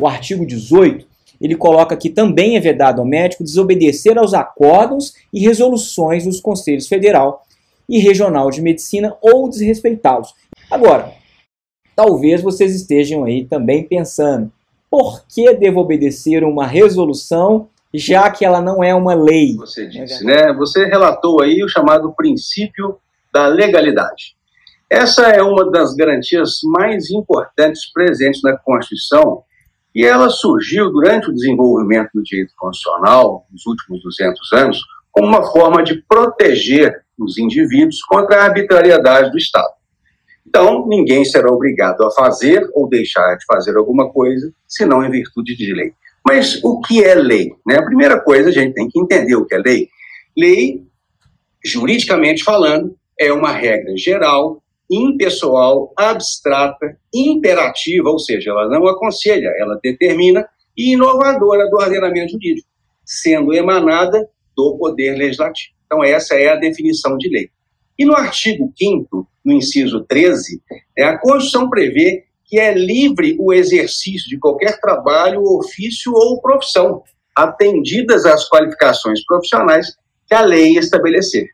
o artigo 18, ele coloca que também é vedado ao médico desobedecer aos acórdãos e resoluções dos Conselhos Federal e Regional de Medicina ou desrespeitá-los. Agora, talvez vocês estejam aí também pensando, por que devo obedecer uma resolução já que ela não é uma lei? Você disse, né? Você relatou aí o chamado princípio da legalidade. Essa é uma das garantias mais importantes presentes na Constituição e ela surgiu durante o desenvolvimento do direito constitucional, nos últimos 200 anos, como uma forma de proteger os indivíduos contra a arbitrariedade do Estado. Então, ninguém será obrigado a fazer ou deixar de fazer alguma coisa, senão em virtude de lei. Mas o que é lei? Né? A primeira coisa, a gente tem que entender o que é lei. Lei, juridicamente falando, é uma regra geral, impessoal, abstrata, imperativa, ou seja, ela não aconselha, ela determina, e inovadora do ordenamento jurídico, sendo emanada do Poder Legislativo. Então, essa é a definição de lei. E no artigo 5, no inciso 13, é, a Constituição prevê que é livre o exercício de qualquer trabalho, ofício ou profissão, atendidas as qualificações profissionais que a lei estabelecer.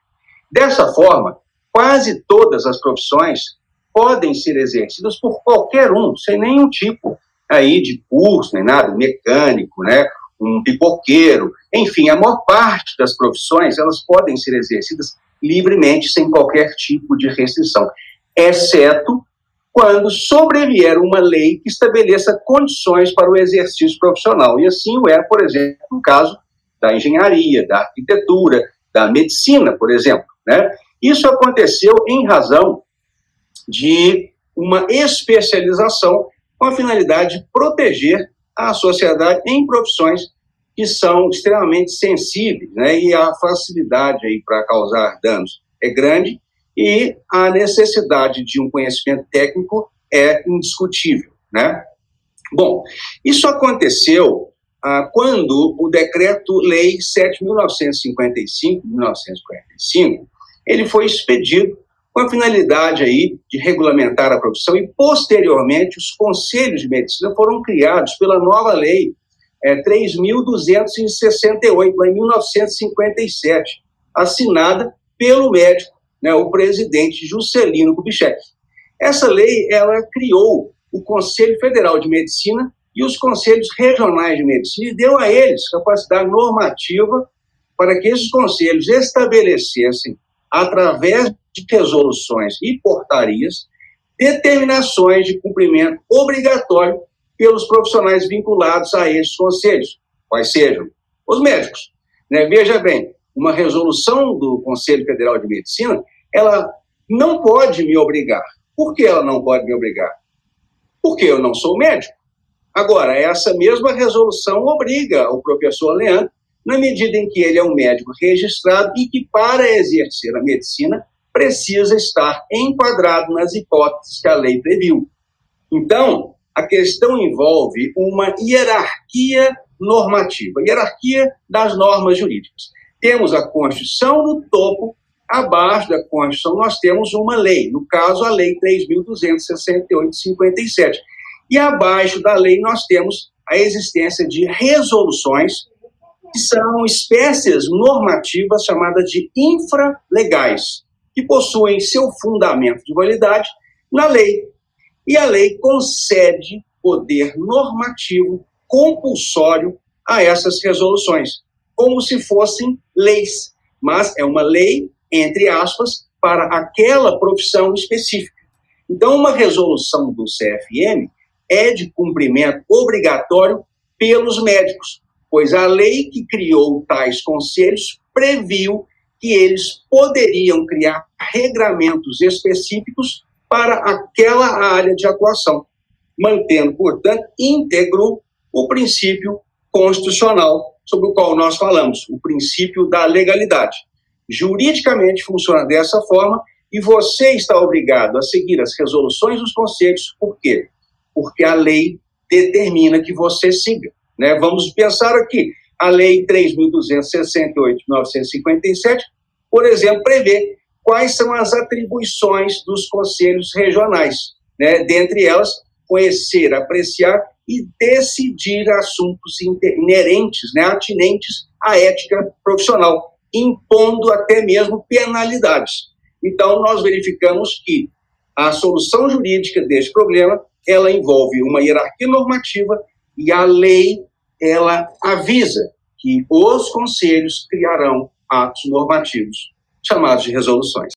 Dessa forma, quase todas as profissões podem ser exercidas por qualquer um, sem nenhum tipo aí de curso, nem nada, mecânico, né, um pipoqueiro, enfim, a maior parte das profissões, elas podem ser exercidas livremente, sem qualquer tipo de restrição, exceto quando sobrevier uma lei que estabeleça condições para o exercício profissional. E assim o é, por exemplo, no caso da engenharia, da arquitetura, da medicina, por exemplo. Né? Isso aconteceu em razão de uma especialização com a finalidade de proteger a sociedade em profissões que são extremamente sensíveis, né? E a facilidade aí para causar danos é grande e a necessidade de um conhecimento técnico é indiscutível, né? Bom, isso aconteceu ah, quando o decreto-lei 7.955, ele foi expedido com a finalidade aí de regulamentar a profissão e posteriormente os conselhos de medicina foram criados pela nova lei é, 3.268, lá em 1957, assinada pelo médico né, o presidente Juscelino Kubitschek. Essa lei ela criou o Conselho Federal de Medicina e os conselhos regionais de medicina e deu a eles capacidade normativa para que esses conselhos estabelecessem, através de resoluções e portarias, determinações de cumprimento obrigatório pelos profissionais vinculados a esses conselhos, quais sejam os médicos. Né? Veja bem, uma resolução do Conselho Federal de Medicina, ela não pode me obrigar. Por que ela não pode me obrigar? Porque eu não sou médico. Agora, essa mesma resolução obriga o professor Leandro, na medida em que ele é um médico registrado e que, para exercer a medicina, precisa estar enquadrado nas hipóteses que a lei previu. Então, a questão envolve uma hierarquia normativa, hierarquia das normas jurídicas. Temos a Constituição no topo, abaixo da Constituição nós temos uma lei, no caso a Lei 3.268 de 57. E abaixo da lei nós temos a existência de resoluções que são espécies normativas chamadas de infralegais, que possuem seu fundamento de validade na lei. E a lei concede poder normativo compulsório a essas resoluções como se fossem leis, mas é uma lei, entre aspas, para aquela profissão específica. Então, uma resolução do CFM é de cumprimento obrigatório pelos médicos, pois a lei que criou tais conselhos previu que eles poderiam criar regramentos específicos para aquela área de atuação, mantendo, portanto, íntegro o princípio constitucional sobre o qual nós falamos, o princípio da legalidade. Juridicamente funciona dessa forma e você está obrigado a seguir as resoluções dos conselhos, por quê? Porque a lei determina que você siga. Né? Vamos pensar aqui, a Lei 3.268 de 1957, por exemplo, prevê quais são as atribuições dos conselhos regionais. Né? Dentre elas, conhecer, apreciar e decidir assuntos inerentes, né, atinentes à ética profissional, impondo até mesmo penalidades. Então, nós verificamos que a solução jurídica deste problema, ela envolve uma hierarquia normativa e a lei, ela avisa que os conselhos criarão atos normativos, chamados de resoluções.